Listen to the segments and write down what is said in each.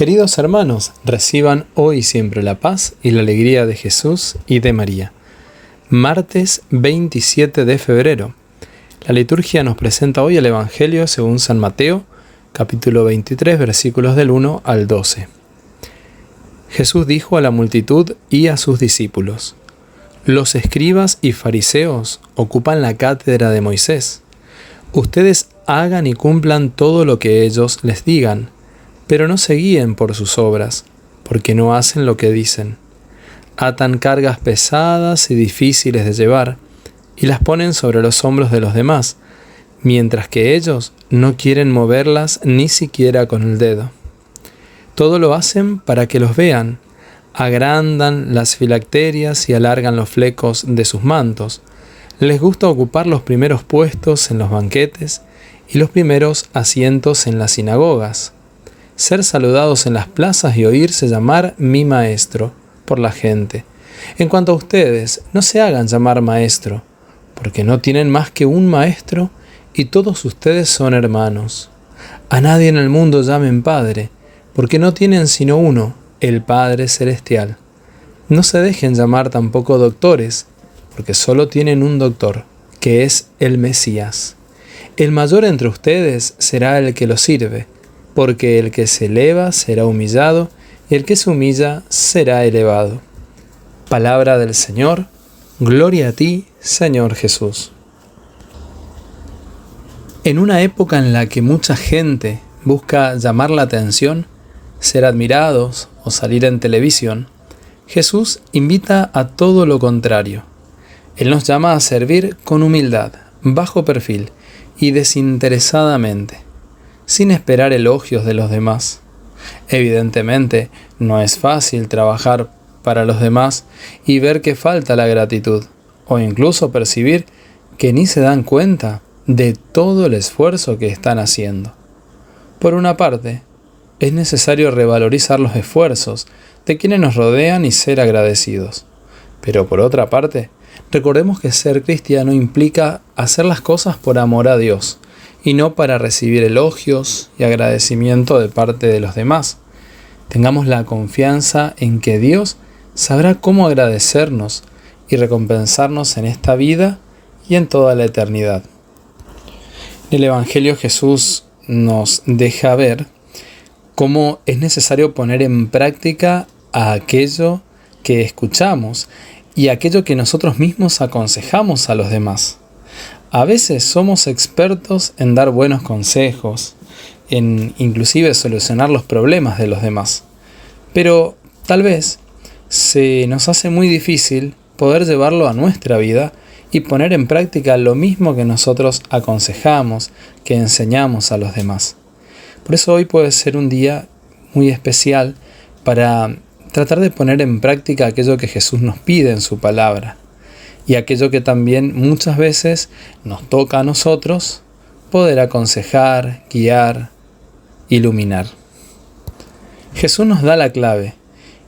Queridos hermanos, reciban hoy siempre la paz y la alegría de Jesús y de María. Martes 27 de febrero. La liturgia nos presenta hoy el Evangelio según San Mateo, capítulo 23, versículos del 1 al 12. Jesús dijo a la multitud y a sus discípulos, Los escribas y fariseos ocupan la cátedra de Moisés. Ustedes hagan y cumplan todo lo que ellos les digan pero no se guíen por sus obras, porque no hacen lo que dicen. Atan cargas pesadas y difíciles de llevar, y las ponen sobre los hombros de los demás, mientras que ellos no quieren moverlas ni siquiera con el dedo. Todo lo hacen para que los vean, agrandan las filacterias y alargan los flecos de sus mantos. Les gusta ocupar los primeros puestos en los banquetes y los primeros asientos en las sinagogas ser saludados en las plazas y oírse llamar mi maestro por la gente. En cuanto a ustedes, no se hagan llamar maestro, porque no tienen más que un maestro y todos ustedes son hermanos. A nadie en el mundo llamen Padre, porque no tienen sino uno, el Padre Celestial. No se dejen llamar tampoco doctores, porque solo tienen un doctor, que es el Mesías. El mayor entre ustedes será el que lo sirve porque el que se eleva será humillado, y el que se humilla será elevado. Palabra del Señor, gloria a ti, Señor Jesús. En una época en la que mucha gente busca llamar la atención, ser admirados o salir en televisión, Jesús invita a todo lo contrario. Él nos llama a servir con humildad, bajo perfil y desinteresadamente sin esperar elogios de los demás. Evidentemente, no es fácil trabajar para los demás y ver que falta la gratitud, o incluso percibir que ni se dan cuenta de todo el esfuerzo que están haciendo. Por una parte, es necesario revalorizar los esfuerzos de quienes nos rodean y ser agradecidos. Pero por otra parte, recordemos que ser cristiano implica hacer las cosas por amor a Dios, y no para recibir elogios y agradecimiento de parte de los demás. Tengamos la confianza en que Dios sabrá cómo agradecernos y recompensarnos en esta vida y en toda la eternidad. El Evangelio Jesús nos deja ver cómo es necesario poner en práctica aquello que escuchamos y aquello que nosotros mismos aconsejamos a los demás. A veces somos expertos en dar buenos consejos, en inclusive solucionar los problemas de los demás. Pero tal vez se nos hace muy difícil poder llevarlo a nuestra vida y poner en práctica lo mismo que nosotros aconsejamos, que enseñamos a los demás. Por eso hoy puede ser un día muy especial para tratar de poner en práctica aquello que Jesús nos pide en su palabra y aquello que también muchas veces nos toca a nosotros poder aconsejar, guiar, iluminar. Jesús nos da la clave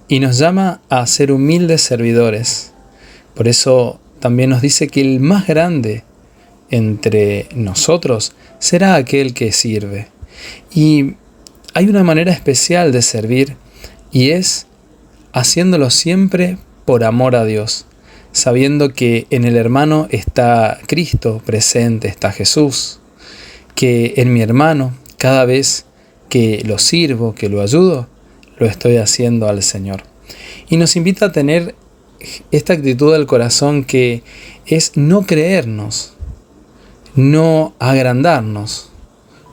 y nos llama a ser humildes servidores. Por eso también nos dice que el más grande entre nosotros será aquel que sirve. Y hay una manera especial de servir y es haciéndolo siempre por amor a Dios sabiendo que en el hermano está Cristo presente, está Jesús, que en mi hermano, cada vez que lo sirvo, que lo ayudo, lo estoy haciendo al Señor. Y nos invita a tener esta actitud del corazón que es no creernos, no agrandarnos,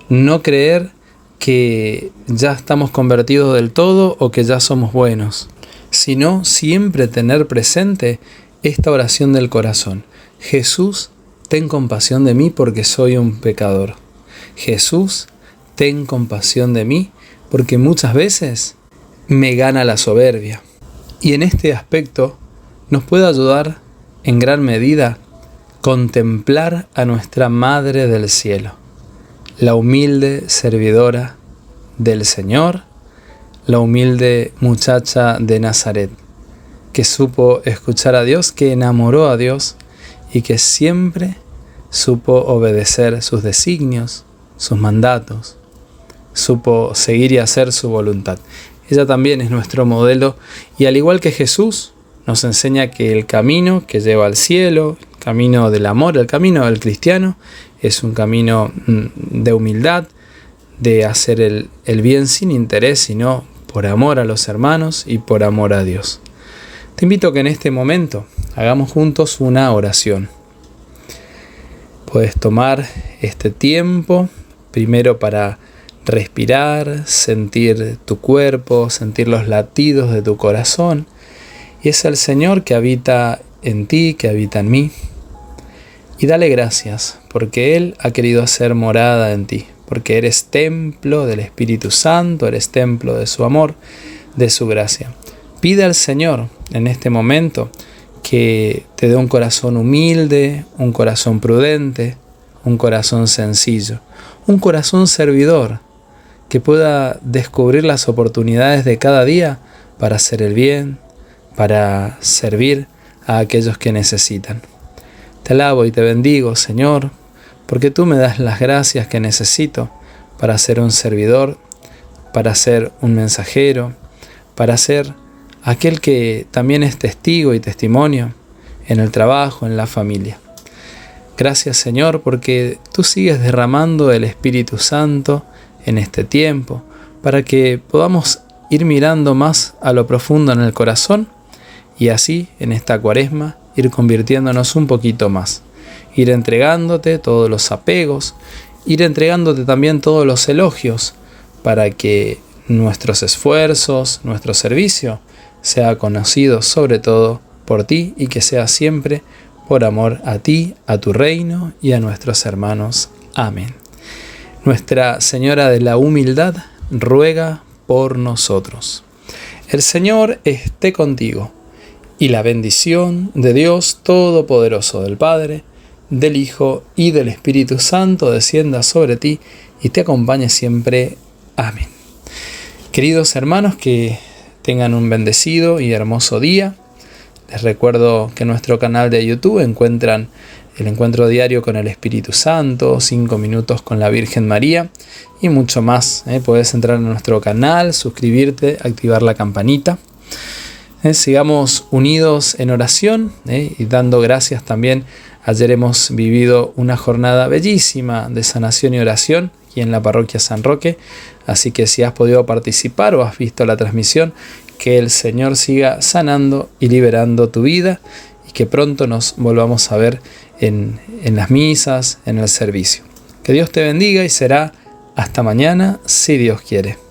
no creer que ya estamos convertidos del todo o que ya somos buenos, sino siempre tener presente esta oración del corazón. Jesús, ten compasión de mí porque soy un pecador. Jesús, ten compasión de mí porque muchas veces me gana la soberbia. Y en este aspecto nos puede ayudar en gran medida contemplar a nuestra Madre del Cielo, la humilde servidora del Señor, la humilde muchacha de Nazaret que supo escuchar a Dios, que enamoró a Dios y que siempre supo obedecer sus designios, sus mandatos. supo seguir y hacer su voluntad. Ella también es nuestro modelo y al igual que Jesús nos enseña que el camino que lleva al cielo, el camino del amor, el camino del cristiano, es un camino mm, de humildad, de hacer el, el bien sin interés, sino por amor a los hermanos y por amor a Dios. Te invito a que en este momento hagamos juntos una oración. Puedes tomar este tiempo primero para respirar, sentir tu cuerpo, sentir los latidos de tu corazón. Y es el Señor que habita en ti, que habita en mí. Y dale gracias, porque Él ha querido hacer morada en ti, porque eres templo del Espíritu Santo, eres templo de su amor, de su gracia. Pide al Señor en este momento que te dé un corazón humilde, un corazón prudente, un corazón sencillo, un corazón servidor, que pueda descubrir las oportunidades de cada día para hacer el bien, para servir a aquellos que necesitan. Te alabo y te bendigo, Señor, porque tú me das las gracias que necesito para ser un servidor, para ser un mensajero, para ser aquel que también es testigo y testimonio en el trabajo, en la familia. Gracias Señor porque tú sigues derramando el Espíritu Santo en este tiempo para que podamos ir mirando más a lo profundo en el corazón y así en esta cuaresma ir convirtiéndonos un poquito más ir entregándote todos los apegos, ir entregándote también todos los elogios para que nuestros esfuerzos, nuestro servicio sea conocido sobre todo por ti y que sea siempre por amor a ti, a tu reino y a nuestros hermanos. Amén. Nuestra Señora de la Humildad ruega por nosotros. El Señor esté contigo y la bendición de Dios Todopoderoso del Padre, del Hijo y del Espíritu Santo descienda sobre ti y te acompañe siempre. Amén. Queridos hermanos, que tengan un bendecido y hermoso día. Les recuerdo que en nuestro canal de YouTube encuentran el encuentro diario con el Espíritu Santo, cinco minutos con la Virgen María y mucho más. ¿eh? Puedes entrar en nuestro canal, suscribirte, activar la campanita. ¿eh? Sigamos unidos en oración ¿eh? y dando gracias también Ayer hemos vivido una jornada bellísima de sanación y oración aquí en la parroquia San Roque, así que si has podido participar o has visto la transmisión, que el Señor siga sanando y liberando tu vida y que pronto nos volvamos a ver en, en las misas, en el servicio. Que Dios te bendiga y será hasta mañana si Dios quiere.